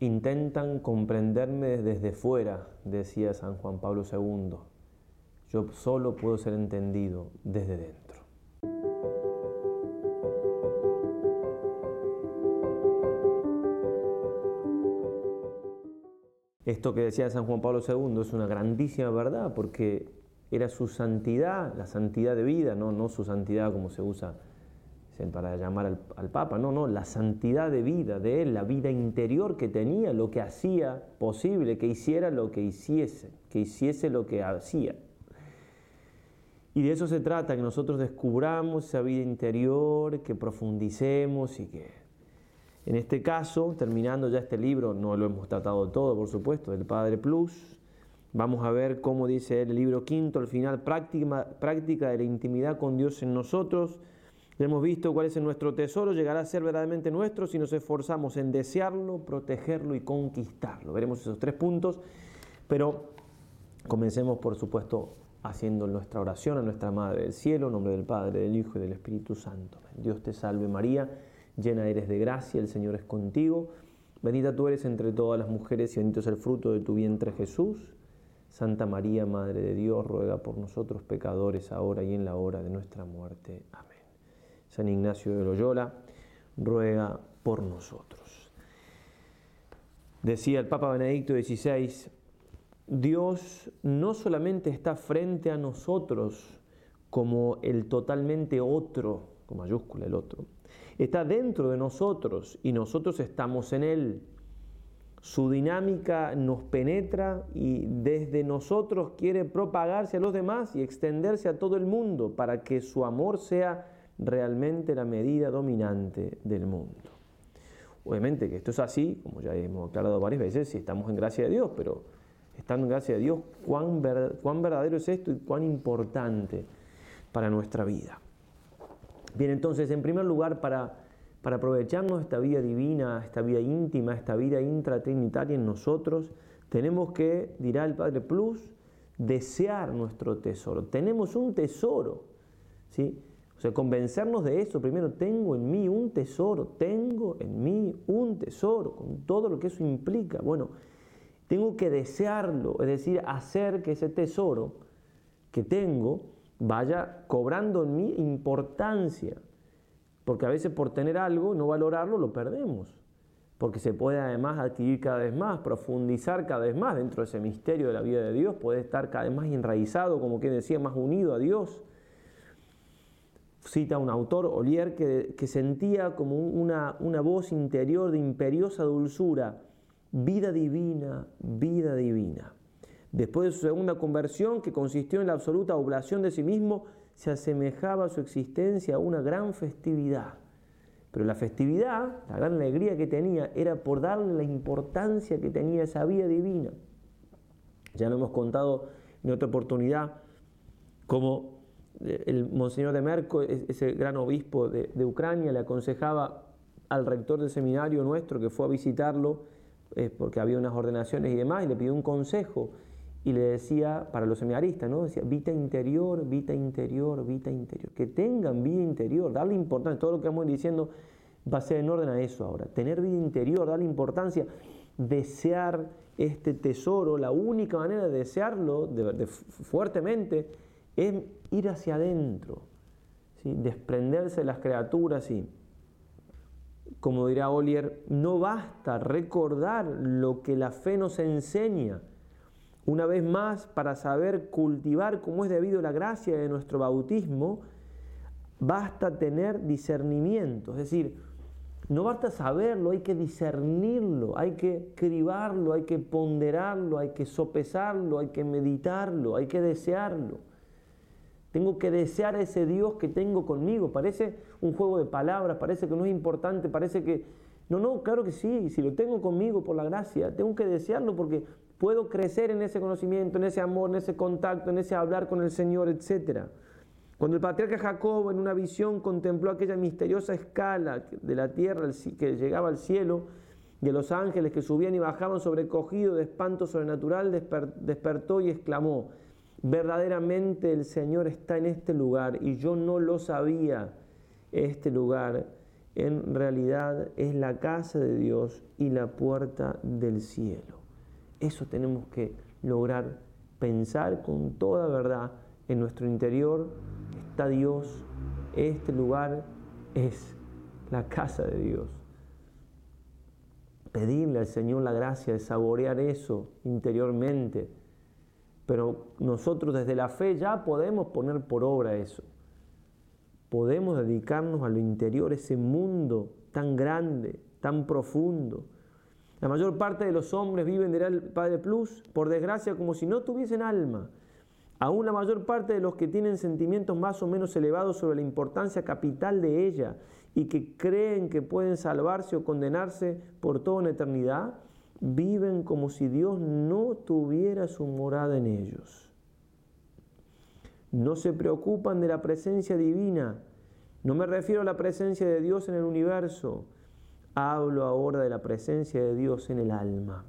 intentan comprenderme desde fuera, decía San Juan Pablo II. Yo solo puedo ser entendido desde dentro. Esto que decía San Juan Pablo II es una grandísima verdad porque era su santidad, la santidad de vida, no, no su santidad como se usa para llamar al, Papa, no, no, la santidad de vida de él, la vida interior que tenía, lo que hacía posible, que hiciera lo que hiciese, que hiciese lo que hacía. Y de eso se trata, que nosotros descubramos esa vida interior, que profundicemos y que en este caso, terminando ya este libro, no lo hemos tratado todo, por supuesto, del Padre Plus, vamos a ver cómo dice el libro quinto, al final, práctica, práctica de la intimidad con Dios en nosotros. Ya hemos visto cuál es nuestro tesoro, llegará a ser verdaderamente nuestro si nos esforzamos en desearlo, protegerlo y conquistarlo. Veremos esos tres puntos, pero comencemos, por supuesto, haciendo nuestra oración a nuestra Madre del Cielo, en nombre del Padre, del Hijo y del Espíritu Santo. Dios te salve María llena eres de gracia, el Señor es contigo. Bendita tú eres entre todas las mujeres y bendito es el fruto de tu vientre Jesús. Santa María, Madre de Dios, ruega por nosotros pecadores, ahora y en la hora de nuestra muerte. Amén. San Ignacio de Loyola, ruega por nosotros. Decía el Papa Benedicto XVI, Dios no solamente está frente a nosotros como el totalmente otro, con mayúscula el otro, está dentro de nosotros y nosotros estamos en Él. Su dinámica nos penetra y desde nosotros quiere propagarse a los demás y extenderse a todo el mundo para que su amor sea realmente la medida dominante del mundo. Obviamente que esto es así, como ya hemos aclarado varias veces, si estamos en gracia de Dios, pero estando en gracia de Dios, cuán, verdadero es esto y cuán importante para nuestra vida. Bien, entonces, en primer lugar, para, para aprovecharnos esta vida divina, esta vida íntima, esta vida intratrinitaria en nosotros, tenemos que, dirá el Padre Plus, desear nuestro tesoro. Tenemos un tesoro, ¿sí? O sea, convencernos de eso. Primero, tengo en mí un tesoro, tengo en mí un tesoro, con todo lo que eso implica. Bueno, tengo que desearlo, es decir, hacer que ese tesoro que tengo vaya cobrando en mí importancia. Porque a veces por tener algo, no valorarlo, lo perdemos. Porque se puede además adquirir cada vez más, profundizar cada vez más dentro de ese misterio de la vida de Dios, puede estar cada vez más enraizado, como quien decía, más unido a Dios. Cita un autor, Olier, que, que sentía como una, una voz interior de imperiosa dulzura, vida divina, vida divina. Después de su segunda conversión, que consistió en la absoluta oblación de sí mismo, se asemejaba su existencia a una gran festividad. Pero la festividad, la gran alegría que tenía, era por darle la importancia que tenía esa vida divina. Ya lo hemos contado en otra oportunidad, como el Monseñor de Merco, ese gran obispo de, Ucrania, le aconsejaba al rector del seminario nuestro que fue a visitarlo, eh, porque había unas ordenaciones y demás, y le pidió un consejo y le decía, para los seminaristas, ¿no? Decía, vida interior, vida interior, vida interior. Que tengan vida interior, darle importancia. Todo lo que vamos diciendo va a ser en orden a eso ahora. Tener vida interior, darle importancia, desear este tesoro. La única manera de desearlo de, fuertemente es ir hacia adentro, desprenderse de las criaturas y, como dirá Olier, no basta recordar lo que la fe nos enseña una vez más, para saber cultivar como es debido la gracia de nuestro bautismo, basta tener discernimiento. Es decir, no basta saberlo, hay que discernirlo, hay que cribarlo, hay que ponderarlo, hay que sopesarlo, hay que meditarlo, hay que desearlo. Tengo que desear a ese Dios que tengo conmigo. Parece un juego de palabras, parece que no es importante, parece que... No, no, claro que sí, si lo tengo conmigo por la gracia, tengo que desearlo porque puedo crecer en ese conocimiento, en ese amor, en ese contacto, en ese hablar con el Señor, etc. Cuando el patriarca Jacob en una visión contempló aquella misteriosa escala de la tierra que llegaba al cielo, de los ángeles que subían y bajaban sobrecogido de espanto sobrenatural, despertó y exclamó, verdaderamente el Señor está en este lugar y yo no lo sabía, este lugar en realidad es la casa de Dios y la puerta del cielo. Eso tenemos que lograr pensar con toda verdad. En nuestro interior está Dios. Este lugar es la casa de Dios. Pedirle al Señor la gracia de saborear eso interiormente. Pero nosotros desde la fe ya podemos poner por obra eso podemos dedicarnos a lo interior, ese mundo tan grande, tan profundo. La mayor parte de los hombres viven del Padre Plus, por desgracia, como si no tuviesen alma. Aún la mayor parte de los que tienen sentimientos más o menos elevados sobre la importancia capital de ella y que creen que pueden salvarse o condenarse por toda una eternidad, viven como si Dios no tuviera su morada en ellos no se preocupan de la presencia divina. No me refiero a la presencia de Dios en el universo, hablo ahora de la presencia de Dios en el alma.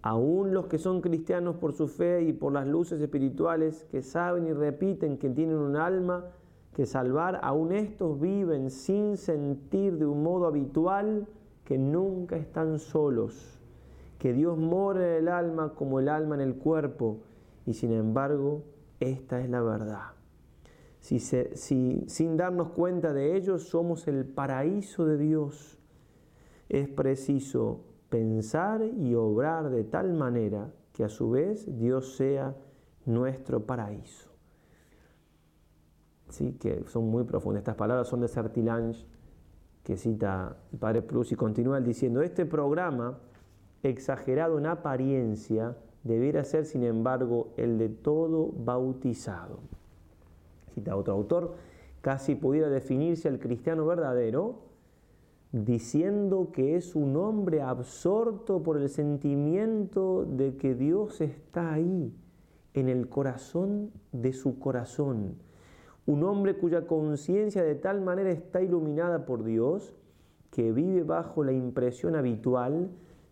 Aún los que son cristianos por su fe y por las luces espirituales, que saben y repiten que tienen un alma que salvar, aún estos viven sin sentir de un modo habitual que nunca están solos, que Dios mora en el alma como el alma en el cuerpo, y sin embargo, esta es la verdad. Si, sin darnos cuenta de ello somos el paraíso de Dios, es preciso pensar y obrar de tal manera que a su vez Dios sea nuestro paraíso. Sí, que son muy profundas. Estas palabras son de Sertilange, que cita el Padre Plus, y continúa diciendo, este programa, exagerado en apariencia, debiera ser, sin embargo, el de todo bautizado. Cita otro autor, casi pudiera definirse al cristiano verdadero diciendo que es un hombre absorto por el sentimiento de que Dios está ahí, en el corazón de su corazón. Un hombre cuya conciencia de tal manera está iluminada por Dios que vive bajo la impresión habitual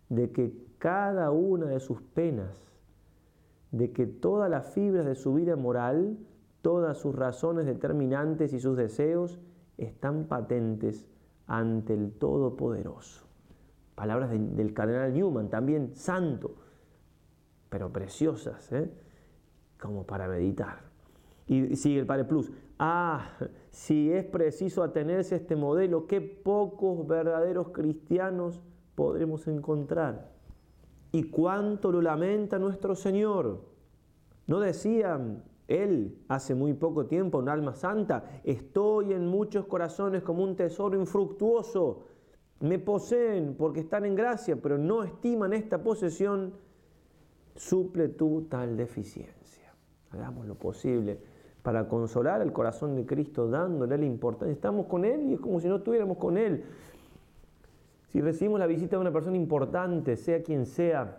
de que cada una de sus penas, de que todas las fibras de su vida moral, todas sus razones determinantes y sus deseos están patentes ante el Todopoderoso. Palabras del cardenal Newman, también santo, pero preciosas, ¿eh? como para meditar. Y sigue el Padre Plus. Ah, si es preciso atenerse a este modelo, qué pocos verdaderos cristianos podremos encontrar. Y cuánto lo lamenta nuestro Señor. ¿No decía él hace muy poco tiempo, un alma santa, estoy en muchos corazones como un tesoro infructuoso. Me poseen porque están en gracia, pero no estiman esta posesión. Suple tú tal deficiencia. Hagamos lo posible para consolar el corazón de Cristo, dándole la importancia. Estamos con Él y es como si no estuviéramos con Él. Si recibimos la visita de una persona importante, sea quien sea,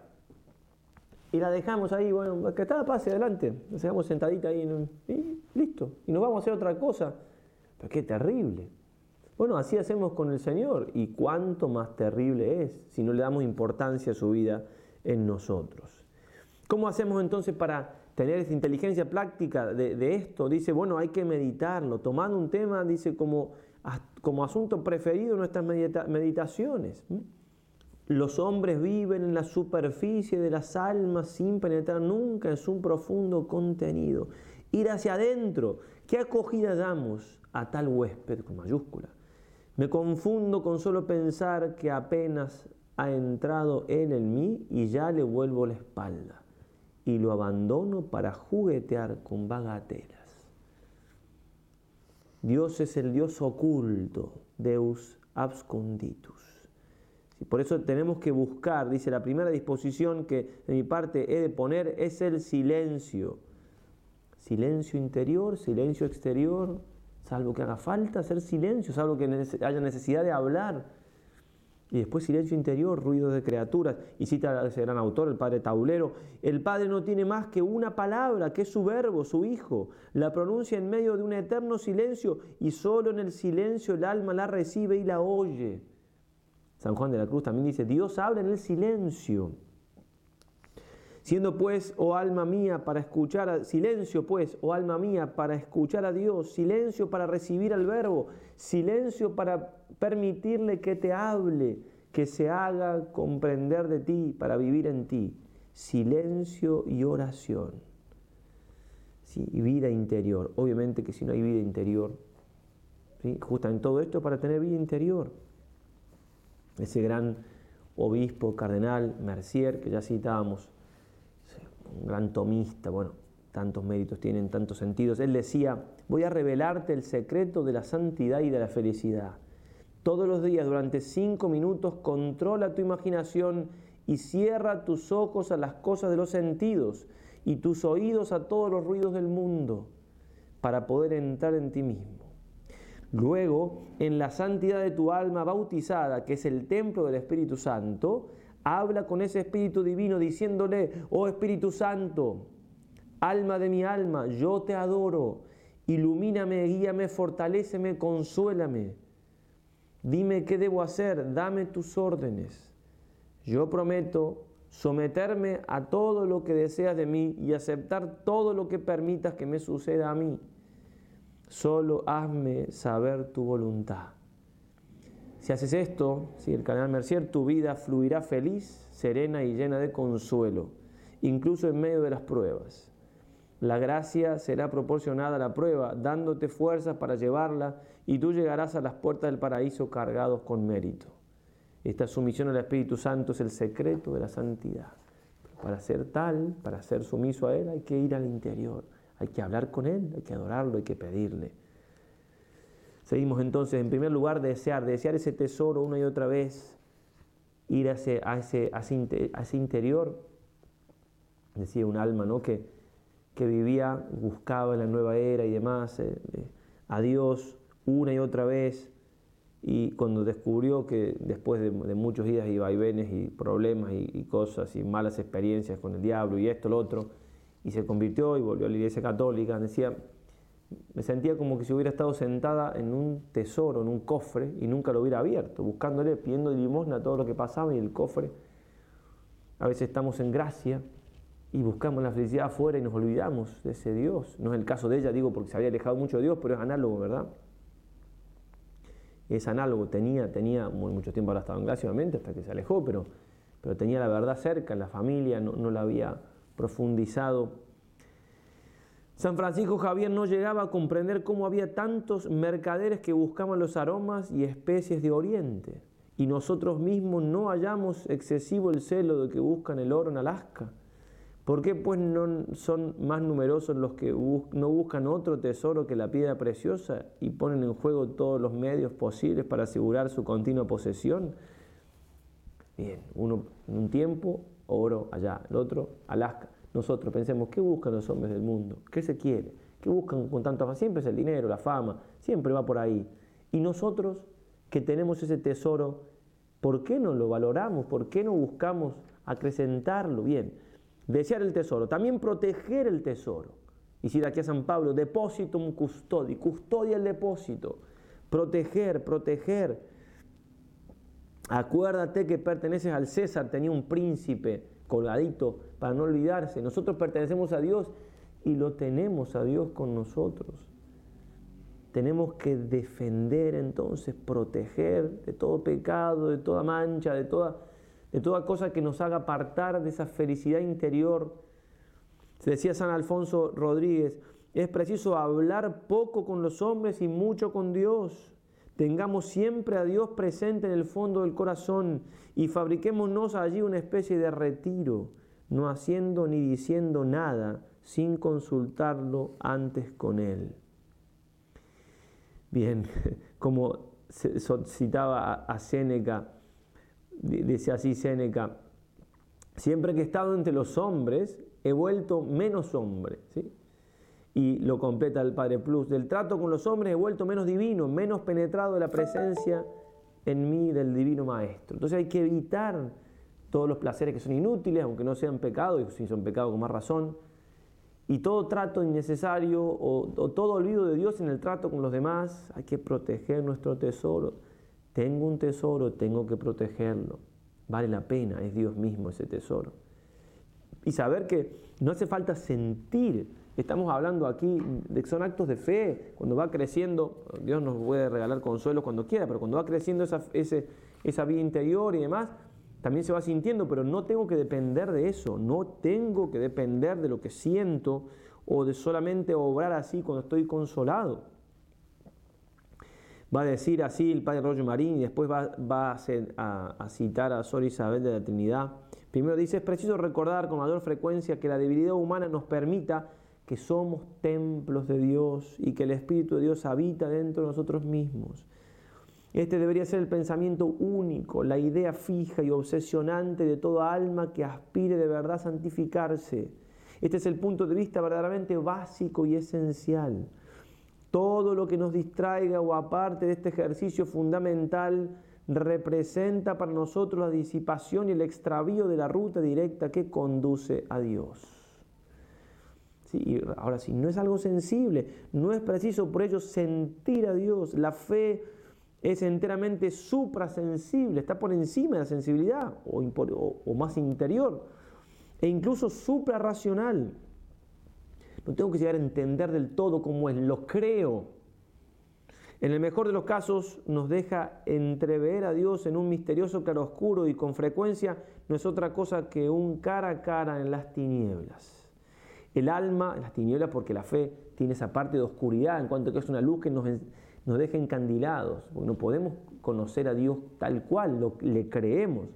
y la dejamos ahí, bueno, que está, pase adelante, nos dejamos sentadita ahí y listo, y nos vamos a hacer otra cosa. Pero qué terrible. Bueno, así hacemos con el Señor, y cuánto más terrible es si no le damos importancia a su vida en nosotros. ¿Cómo hacemos entonces para tener inteligencia práctica de, esto? Dice, bueno, hay que meditarlo, tomando un tema, dice, como como asunto preferido en nuestras meditaciones. Los hombres viven en la superficie de las almas sin penetrar nunca en su profundo contenido. Ir hacia adentro. ¿Qué acogida damos a tal huésped con mayúscula? Me confundo con solo pensar que apenas ha entrado él en mí y ya le vuelvo la espalda y lo abandono para juguetear con bagatelas. Dios es el Dios oculto, Deus absconditus. Por eso tenemos que buscar, dice, la primera disposición que de mi parte he de poner es el silencio. Silencio interior, silencio exterior, salvo que haga falta hacer silencio, salvo que haya necesidad de hablar. Y después silencio interior, ruido de criaturas. Y cita a ese gran autor, el padre Taulero. El padre no tiene más que una palabra, que es su verbo, su hijo. La pronuncia en medio de un eterno silencio y solo en el silencio el alma la recibe y la oye. San Juan de la Cruz también dice, Dios habla en el silencio. Siendo pues, oh alma mía, para escuchar, silencio pues, oh alma mía, para escuchar a Dios, silencio para recibir al verbo, silencio para permitirle que te hable, que se haga comprender de ti, para vivir en ti. Silencio y oración. ¿Sí? Y vida interior. Obviamente que si no hay vida interior, ¿sí? en todo esto para tener vida interior. Ese gran obispo, cardenal, Mercier, que ya citábamos, gran tomista, bueno, tantos méritos tienen, tantos sentidos. Él decía, voy a revelarte el secreto de la santidad y de la felicidad. Todos los días, durante cinco minutos, controla tu imaginación y cierra tus ojos a las cosas de los sentidos y tus oídos a todos los ruidos del mundo para poder entrar en ti mismo. Luego, en la santidad de tu alma bautizada, que es el templo del Espíritu Santo, habla con ese Espíritu Divino diciéndole, oh Espíritu Santo, alma de mi alma, yo te adoro, ilumíname, guíame, fortaléceme, consuélame. Dime qué debo hacer, dame tus órdenes. Yo prometo someterme a todo lo que deseas de mí y aceptar todo lo que permitas que me suceda a mí. Solo hazme saber tu voluntad. Si haces esto, si el canal Mercier, tu vida fluirá feliz, serena y llena de consuelo, incluso en medio de las pruebas. La gracia será proporcionada a la prueba, dándote fuerzas para llevarla, y tú llegarás a las puertas del paraíso cargados con mérito. Esta sumisión al Espíritu Santo es el secreto de la santidad. para ser tal, para ser sumiso a Él, hay que ir al interior, hay que hablar con Él, hay que adorarlo, hay que pedirle. Seguimos entonces, en primer lugar, desear, desear ese tesoro una y otra vez, ir a ese, ese, interior, decía un alma ¿no? que, que vivía, buscaba en la nueva era y demás, eh, a Dios una y otra vez, y cuando descubrió que después de, muchos días y vaivenes y problemas y, y, cosas y malas experiencias con el diablo y esto, lo otro, y se convirtió y volvió a la iglesia católica, decía, me sentía como que si hubiera estado sentada en un tesoro, en un cofre, y nunca lo hubiera abierto, buscándole, pidiendo limosna todo lo que pasaba y el cofre. A veces estamos en gracia y buscamos la felicidad afuera y nos olvidamos de ese Dios. No es el caso de ella, digo, porque se había alejado mucho de Dios, pero es análogo, ¿verdad? Es análogo, tenía, tenía muy, mucho tiempo ahora estaba en gracia, obviamente, hasta que se alejó, pero, pero tenía la verdad cerca, la familia, no, no la había profundizado San Francisco Javier no llegaba a comprender cómo había tantos mercaderes que buscaban los aromas y especies de Oriente, y nosotros mismos no hallamos excesivo el celo de que buscan el oro en Alaska. ¿Por qué pues no son más numerosos los que no buscan otro tesoro que la piedra preciosa y ponen en juego todos los medios posibles para asegurar su continua posesión? Bien, uno un tiempo, oro allá, el otro, Alaska. Nosotros pensemos, ¿qué buscan los hombres del mundo? ¿Qué se quiere? ¿Qué buscan con tanto afán? Siempre es el dinero, la fama, siempre va por ahí. Y nosotros que tenemos ese tesoro, ¿por qué no lo valoramos? ¿Por qué no buscamos acrecentarlo? Bien, desear el tesoro, también proteger el tesoro. Y si de aquí a San Pablo, un custodi, custodia el depósito, proteger, proteger. Acuérdate que perteneces al César, tenía un príncipe colgadito para no olvidarse. Nosotros pertenecemos a Dios y lo tenemos a Dios con nosotros. Tenemos que defender entonces, proteger de todo pecado, de toda mancha, de toda, de toda cosa que nos haga apartar de esa felicidad interior. Se decía San Alfonso Rodríguez, es preciso hablar poco con los hombres y mucho con Dios. Tengamos siempre a Dios presente en el fondo del corazón y fabriquémonos allí una especie de retiro, no haciendo ni diciendo nada sin consultarlo antes con Él. Bien, como citaba a Séneca, dice así Séneca, siempre que he estado entre los hombres, he vuelto menos hombre. ¿sí? Y lo completa el Padre Plus. Del trato con los hombres he vuelto menos divino, menos penetrado de la presencia en mí del Divino Maestro. Entonces hay que evitar todos los placeres que son inútiles, aunque no sean pecados, y si son pecados con más razón, y todo trato innecesario o todo olvido de Dios en el trato con los demás, hay que proteger nuestro tesoro. Tengo un tesoro, tengo que protegerlo. Vale la pena, es Dios mismo ese tesoro. y saber que no hace falta sentir. Estamos hablando aquí de que son actos de fe. Cuando va creciendo, Dios nos puede regalar consuelo cuando quiera, pero cuando va creciendo esa, esa vida interior y demás, también se va sintiendo, pero no tengo que depender de eso, no tengo que depender de lo que siento o de solamente obrar así cuando estoy consolado. Va a decir así el padre Roger Marín y después va, a, citar a Sor Isabel de la Trinidad. Primero dice, es preciso recordar con mayor frecuencia que la debilidad humana nos permita que somos templos de Dios y que el Espíritu de Dios habita dentro de nosotros mismos. Este debería ser el pensamiento único, la idea fija y obsesionante de toda alma que aspire de verdad a santificarse. Este es el punto de vista verdaderamente básico y esencial. Todo lo que nos distraiga o aparte de este ejercicio fundamental representa para nosotros la disipación y el extravío de la ruta directa que conduce a Dios. Ahora sí, no es algo sensible, no es preciso por ello sentir a Dios. La fe es enteramente suprasensible, está por encima de la sensibilidad o, más interior, e incluso suprarracional. No tengo que llegar a entender del todo cómo es, lo creo. En el mejor de los casos nos deja entrever a Dios en un misterioso claroscuro y con frecuencia no es otra cosa que un cara a cara en las tinieblas. El alma, las tinieblas porque la fe tiene esa parte de oscuridad en cuanto que es una luz que nos, nos deja encandilados, no podemos conocer a Dios tal cual, lo, le creemos,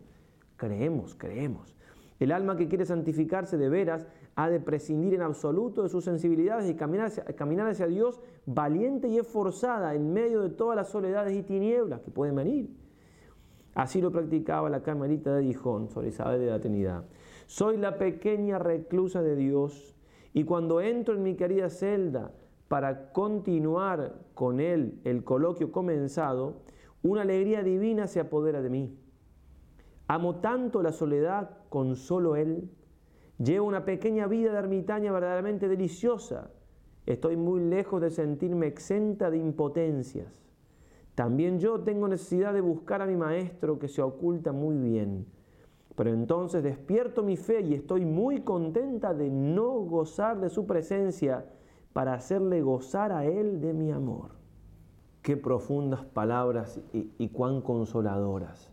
creemos, creemos. El alma que quiere santificarse de veras ha de prescindir en absoluto de sus sensibilidades y caminar hacia, caminar hacia Dios valiente y esforzada en medio de todas las soledades y tinieblas que pueden venir. Así lo practicaba la camarita de Gijón, sobre Isabel de la Trinidad. Soy la pequeña reclusa de Dios y cuando entro en mi querida celda, para continuar con él el coloquio comenzado, una alegría divina se apodera de mí. Amo tanto la soledad con solo él. Llevo una pequeña vida de ermitaña verdaderamente deliciosa. Estoy muy lejos de sentirme exenta de impotencias. También yo tengo necesidad de buscar a mi maestro que se oculta muy bien. Pero entonces despierto mi fe y estoy muy contenta de no gozar de su presencia para hacerle gozar a Él de mi amor. Qué profundas palabras y, cuán consoladoras.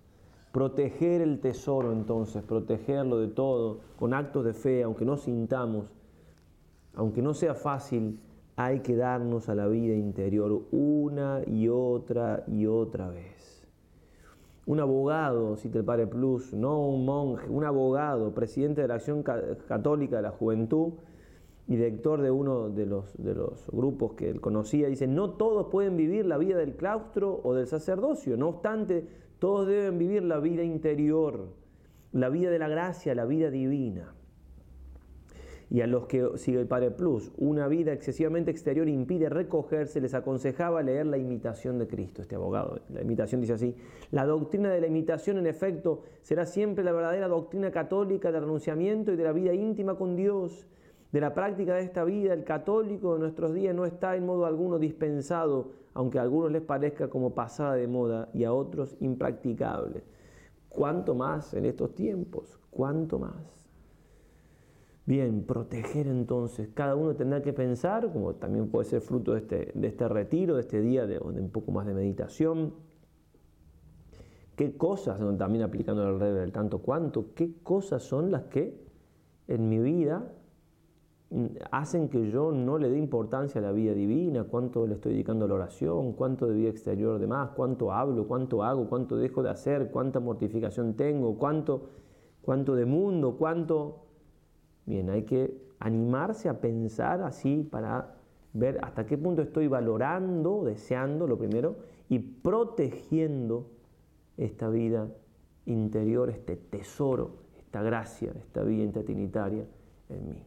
Proteger el tesoro entonces, protegerlo de todo, con actos de fe, aunque no sintamos, aunque no sea fácil, hay que darnos a la vida interior una y otra y otra vez. Un abogado, si te pare plus, no un monje, un abogado, presidente de la Acción Católica de la Juventud, y director de uno de los, de los grupos que él conocía, dice, no todos pueden vivir la vida del claustro o del sacerdocio, no obstante, todos deben vivir la vida interior, la vida de la gracia, la vida divina. Y a los que, sigue el Padre Plus, una vida excesivamente exterior impide recogerse, les aconsejaba leer la imitación de Cristo, este abogado. La imitación dice así, la doctrina de la imitación en efecto será siempre la verdadera doctrina católica del renunciamiento y de la vida íntima con Dios de la práctica de esta vida, el católico de nuestros días no está en modo alguno dispensado, aunque a algunos les parezca como pasada de moda y a otros impracticable. ¿Cuánto más en estos tiempos? ¿Cuánto más? Bien, proteger entonces. Cada uno tendrá que pensar, como también puede ser fruto de este, de este retiro, de este día de, un poco más de meditación, qué cosas, también aplicando rey del tanto cuánto, qué cosas son las que en mi vida hacen que yo no le dé importancia a la vida divina, cuánto le estoy dedicando a la oración, cuánto de vida exterior de más, cuánto hablo, cuánto hago, cuánto dejo de hacer, cuánta mortificación tengo, cuánto, cuánto de mundo, cuánto... Bien, hay que animarse a pensar así para ver hasta qué punto estoy valorando, deseando, lo primero, y protegiendo esta vida interior, este tesoro, esta gracia, esta vida intertrinitaria en mí.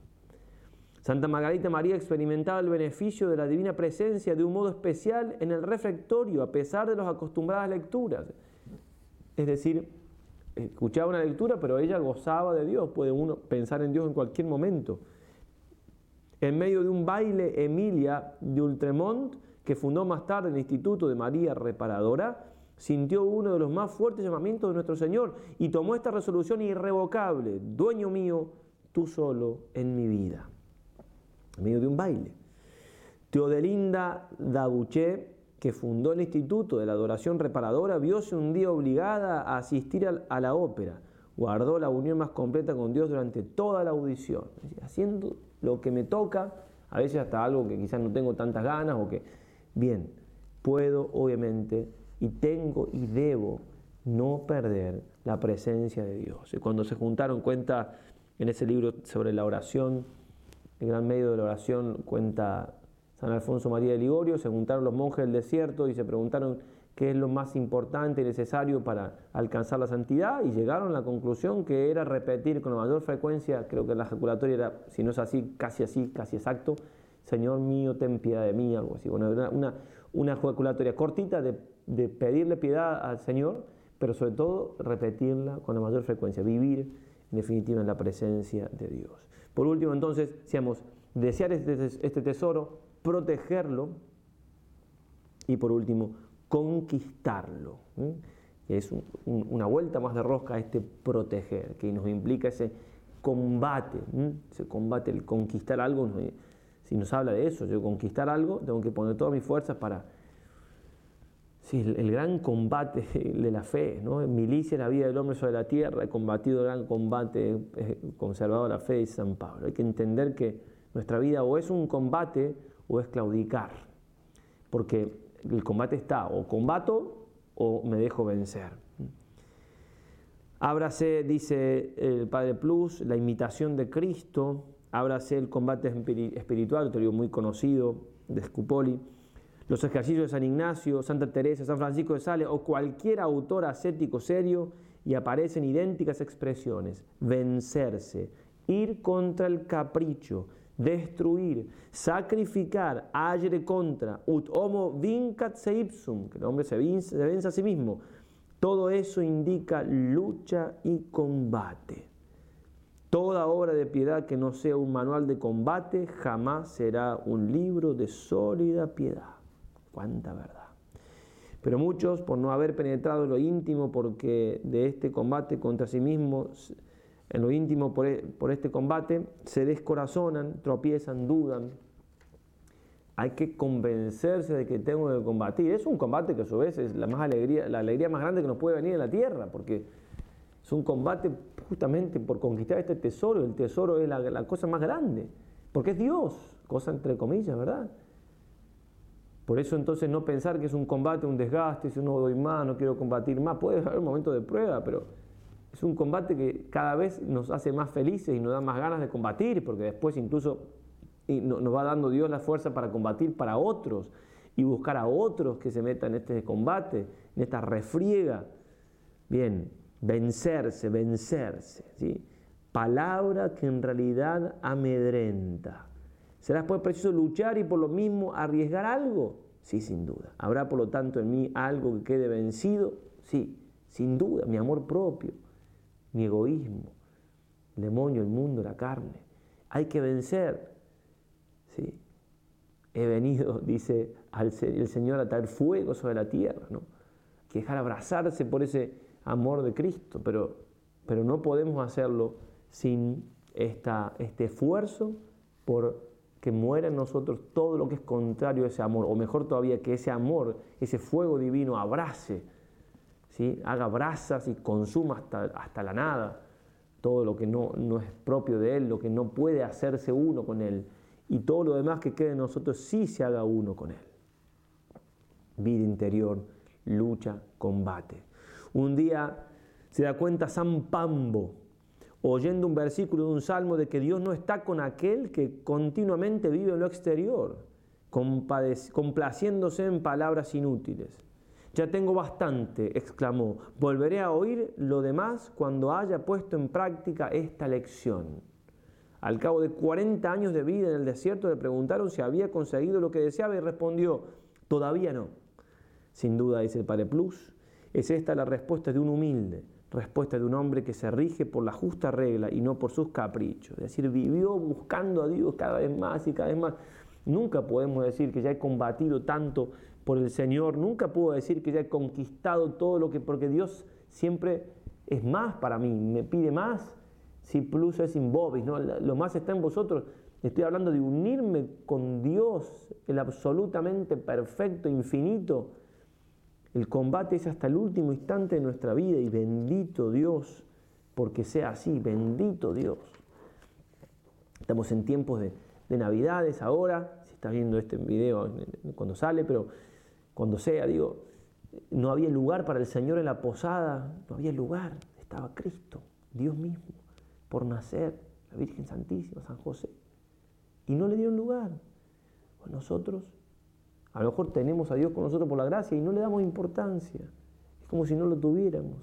Santa Margarita María experimentaba el beneficio de la divina presencia de un modo especial en el refectorio, a pesar de las acostumbradas lecturas. Es decir, escuchaba una lectura, pero ella gozaba de Dios, puede uno pensar en Dios en cualquier momento. En medio de un baile, Emilia de Ultremont, que fundó más tarde el Instituto de María Reparadora, sintió uno de los más fuertes llamamientos de nuestro Señor y tomó esta resolución irrevocable, dueño mío, tú solo en mi vida. En medio de un baile. Teodelinda Dabuché, que fundó el Instituto de la Adoración Reparadora, vióse un día obligada a asistir a la ópera. Guardó la unión más completa con Dios durante toda la audición, haciendo lo que me toca, a veces hasta algo que quizás no tengo tantas ganas o que, bien, puedo obviamente y tengo y debo no perder la presencia de Dios. Y cuando se juntaron, cuenta en ese libro sobre la oración, el gran medio de la oración, cuenta San Alfonso María de Ligorio, se juntaron los monjes del desierto y se preguntaron qué es lo más importante y necesario para alcanzar la santidad y llegaron a la conclusión que era repetir con la mayor frecuencia, creo que la ejaculatoria era, si no es así, casi así, casi exacto, Señor mío, ten piedad de mí, algo así. Bueno, una, una, ejaculatoria cortita de, de pedirle piedad al Señor, pero sobre todo repetirla con la mayor frecuencia, vivir en definitiva en la presencia de Dios. Por último, entonces, seamos desear este tesoro, protegerlo y por último, conquistarlo. Es una vuelta más de rosca a este proteger, que nos implica ese combate, ese combate, el conquistar algo. Si nos habla de eso, yo conquistar algo, tengo que poner todas mis fuerzas para Sí, el, gran combate de la fe, ¿no? Milicia la vida del hombre sobre la tierra, he combatido el gran combate, he conservado la fe de San Pablo. Hay que entender que nuestra vida o es un combate o es claudicar, porque el combate está, o combato o me dejo vencer. Ábrase, dice el Padre Plus, la imitación de Cristo, ábrase el combate espiritual, teoría muy conocido de Scupoli los ejercicios de San Ignacio, Santa Teresa, San Francisco de Sales o cualquier autor ascético serio y aparecen idénticas expresiones. Vencerse, ir contra el capricho, destruir, sacrificar, agere contra, ut homo vincat se ipsum, que el hombre se vence, a sí mismo. Todo eso indica lucha y combate. Toda obra de piedad que no sea un manual de combate jamás será un libro de sólida piedad cuánta verdad. Pero muchos, por no haber penetrado en lo íntimo, porque de este combate contra sí mismos, en lo íntimo por, e, este combate, se descorazonan, tropiezan, dudan. Hay que convencerse de que tengo que combatir. Es un combate que a su vez es la, más alegría, la alegría más grande que nos puede venir en la tierra, porque es un combate justamente por conquistar este tesoro. El tesoro es la, la cosa más grande, porque es Dios, cosa entre comillas, ¿verdad? Por eso entonces no pensar que es un combate, un desgaste, si no doy más, no quiero combatir más, puede haber un momento de prueba, pero es un combate que cada vez nos hace más felices y nos da más ganas de combatir, porque después incluso nos va dando Dios la fuerza para combatir para otros y buscar a otros que se metan en este combate, en esta refriega. Bien, vencerse, vencerse. ¿sí? Palabra que en realidad amedrenta. ¿Será pues preciso luchar y por lo mismo arriesgar algo? Sí, sin duda. ¿Habrá por lo tanto en mí algo que quede vencido? Sí, sin duda. Mi amor propio, mi egoísmo, el demonio, el mundo, la carne. Hay que vencer. ¿sí? He venido, dice el Señor, a traer fuego sobre la tierra. ¿no? Hay que dejar abrazarse por ese amor de Cristo, pero, pero no podemos hacerlo sin esta, este esfuerzo por que muera en nosotros todo lo que es contrario a ese amor, o mejor todavía, que ese amor, ese fuego divino abrace, haga brasas y consuma hasta, hasta la nada todo lo que no, no es propio de Él, lo que no puede hacerse uno con Él, y todo lo demás que quede en nosotros sí se haga uno con Él. Vida interior, lucha, combate. Un día se da cuenta San Pambo, oyendo un versículo de un salmo de que Dios no está con aquel que continuamente vive en lo exterior, complaciéndose en palabras inútiles. Ya tengo bastante, exclamó, volveré a oír lo demás cuando haya puesto en práctica esta lección. Al cabo de 40 años de vida en el desierto le preguntaron si había conseguido lo que deseaba y respondió, todavía no. Sin duda, dice el Padre Plus, es esta la respuesta de un humilde, respuesta de un hombre que se rige por la justa regla y no por sus caprichos. Es decir, vivió buscando a Dios cada vez más y cada vez más. Nunca podemos decir que ya he combatido tanto por el Señor, nunca puedo decir que ya he conquistado todo lo que, porque Dios siempre es más para mí, me pide más Si plus es in ¿no? lo más está en vosotros. Estoy hablando de unirme con Dios, el absolutamente perfecto, infinito. El combate es hasta el último instante de nuestra vida y bendito Dios, porque sea así, bendito Dios. Estamos en tiempos de, de Navidades ahora, si estás viendo este video cuando sale, pero cuando sea, digo, no había lugar para el Señor en la posada, no había lugar, estaba Cristo, Dios mismo, por nacer, la Virgen Santísima, San José, y no le dieron lugar. Pues nosotros, a lo mejor tenemos a Dios con nosotros por la gracia y no le damos importancia, es como si no lo tuviéramos.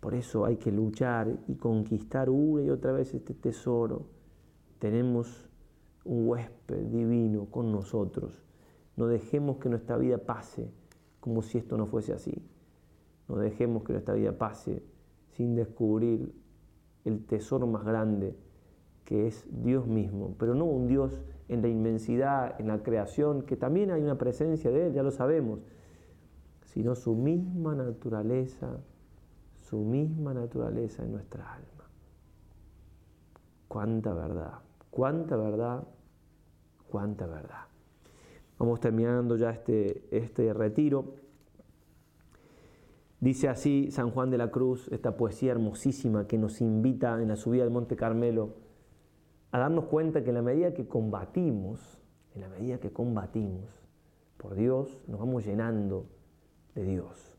Por eso hay que luchar y conquistar una y otra vez este tesoro. Tenemos un huésped divino con nosotros no dejemos que nuestra vida pase como si esto no fuese así. No dejemos que nuestra vida pase sin descubrir el tesoro más grande que es Dios mismo, pero no un Dios en la inmensidad, en la creación, que también hay una presencia de Él, ya lo sabemos, sino su misma naturaleza, su misma naturaleza en nuestra alma. Cuánta verdad, cuánta verdad, cuánta verdad. Vamos terminando ya este, este retiro. Dice así San Juan de la Cruz, esta poesía hermosísima que nos invita en la subida del Monte Carmelo a darnos cuenta que en la medida que combatimos, en la medida que combatimos por Dios, nos vamos llenando de Dios.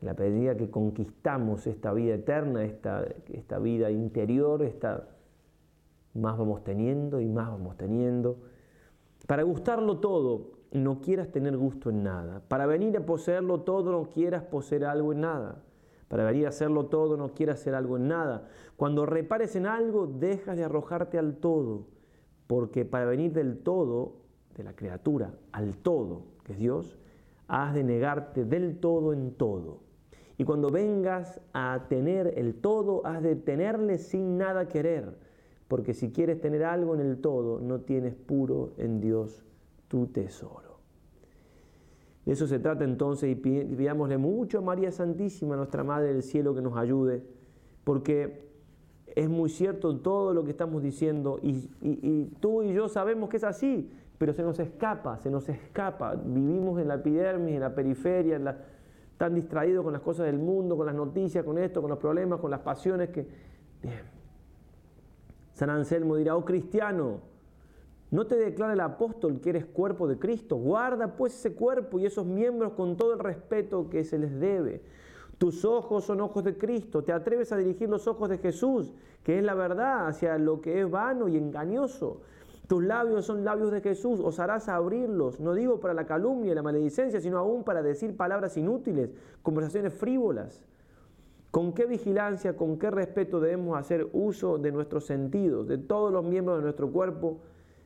En la medida que conquistamos esta vida eterna, esta, esta vida interior, esta, más vamos teniendo y más vamos teniendo para gustarlo todo, no quieras tener gusto en nada. Para venir a poseerlo todo, no quieras poseer algo en nada. Para venir a hacerlo todo, no quieras hacer algo en nada. Cuando repares en algo, dejas de arrojarte al todo. Porque para venir del todo, de la criatura, al todo, que es Dios, has de negarte del todo en todo. Y cuando vengas a tener el todo, has de tenerle sin nada querer porque si quieres tener algo en el todo, no tienes puro en Dios tu tesoro. De eso se trata entonces y pidámosle mucho a María Santísima, nuestra Madre del Cielo, que nos ayude, porque es muy cierto todo lo que estamos diciendo y, tú y yo sabemos que es así, pero se nos escapa, se nos escapa. Vivimos en la epidermis, en la periferia, en la, tan distraídos con las cosas del mundo, con las noticias, con esto, con los problemas, con las pasiones que... San Anselmo dirá, oh cristiano, no te declara el apóstol que eres cuerpo de Cristo. Guarda pues ese cuerpo y esos miembros con todo el respeto que se les debe. Tus ojos son ojos de Cristo. Te atreves a dirigir los ojos de Jesús, que es la verdad, hacia lo que es vano y engañoso. Tus labios son labios de Jesús. Osarás abrirlos, no digo para la calumnia y la maledicencia, sino aún para decir palabras inútiles, conversaciones frívolas. ¿Con qué vigilancia, con qué respeto debemos hacer uso de nuestros sentidos, de todos los miembros de nuestro cuerpo,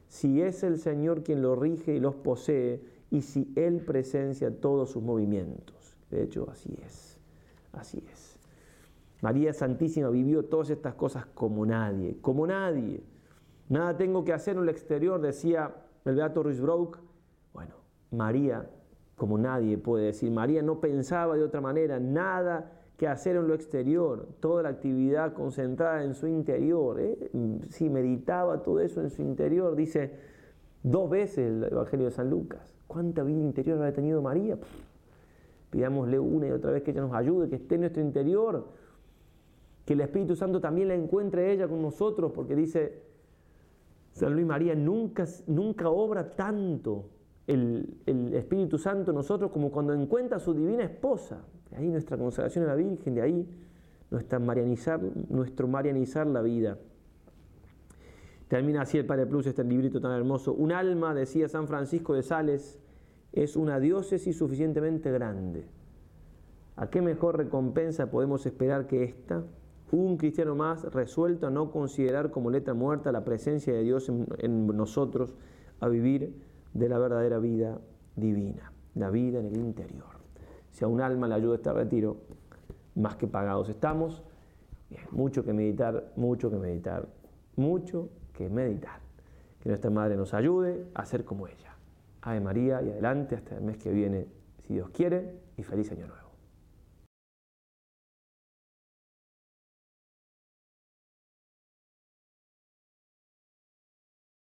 si es el Señor quien los rige y los posee y si Él presencia todos sus movimientos? De hecho, así es, así es. María Santísima vivió todas estas cosas como nadie, como nadie. Nada tengo que hacer en el exterior, decía el Beato Ruiz-Brock. Bueno, María, como nadie puede decir, María no pensaba de otra manera, nada que hacer en lo exterior, toda la actividad concentrada en su interior. ¿eh? Si meditaba todo eso en su interior, dice dos veces el Evangelio de San Lucas. ¿Cuánta vida interior ha tenido María? pidámosle una y otra vez que ella nos ayude, que esté en nuestro interior, que el Espíritu Santo también la encuentre ella con nosotros, porque dice San Luis María, nunca, nunca obra tanto el, Espíritu Santo nosotros como cuando encuentra a su divina esposa. De ahí nuestra consagración a la Virgen, de ahí nuestra marianizar, nuestro marianizar la vida. Termina así el Padre Plus, este librito tan hermoso. Un alma, decía San Francisco de Sales, es una diócesis suficientemente grande. ¿A qué mejor recompensa podemos esperar que esta? Un cristiano más resuelto a no considerar como letra muerta la presencia de Dios en nosotros, a vivir de la verdadera vida divina, la vida en el interior si a un alma le ayuda este retiro, más que pagados estamos. mucho que meditar, mucho que meditar, mucho que meditar. Que nuestra Madre nos ayude a ser como ella. Ave María y adelante hasta el mes que viene, si Dios quiere, y feliz año nuevo.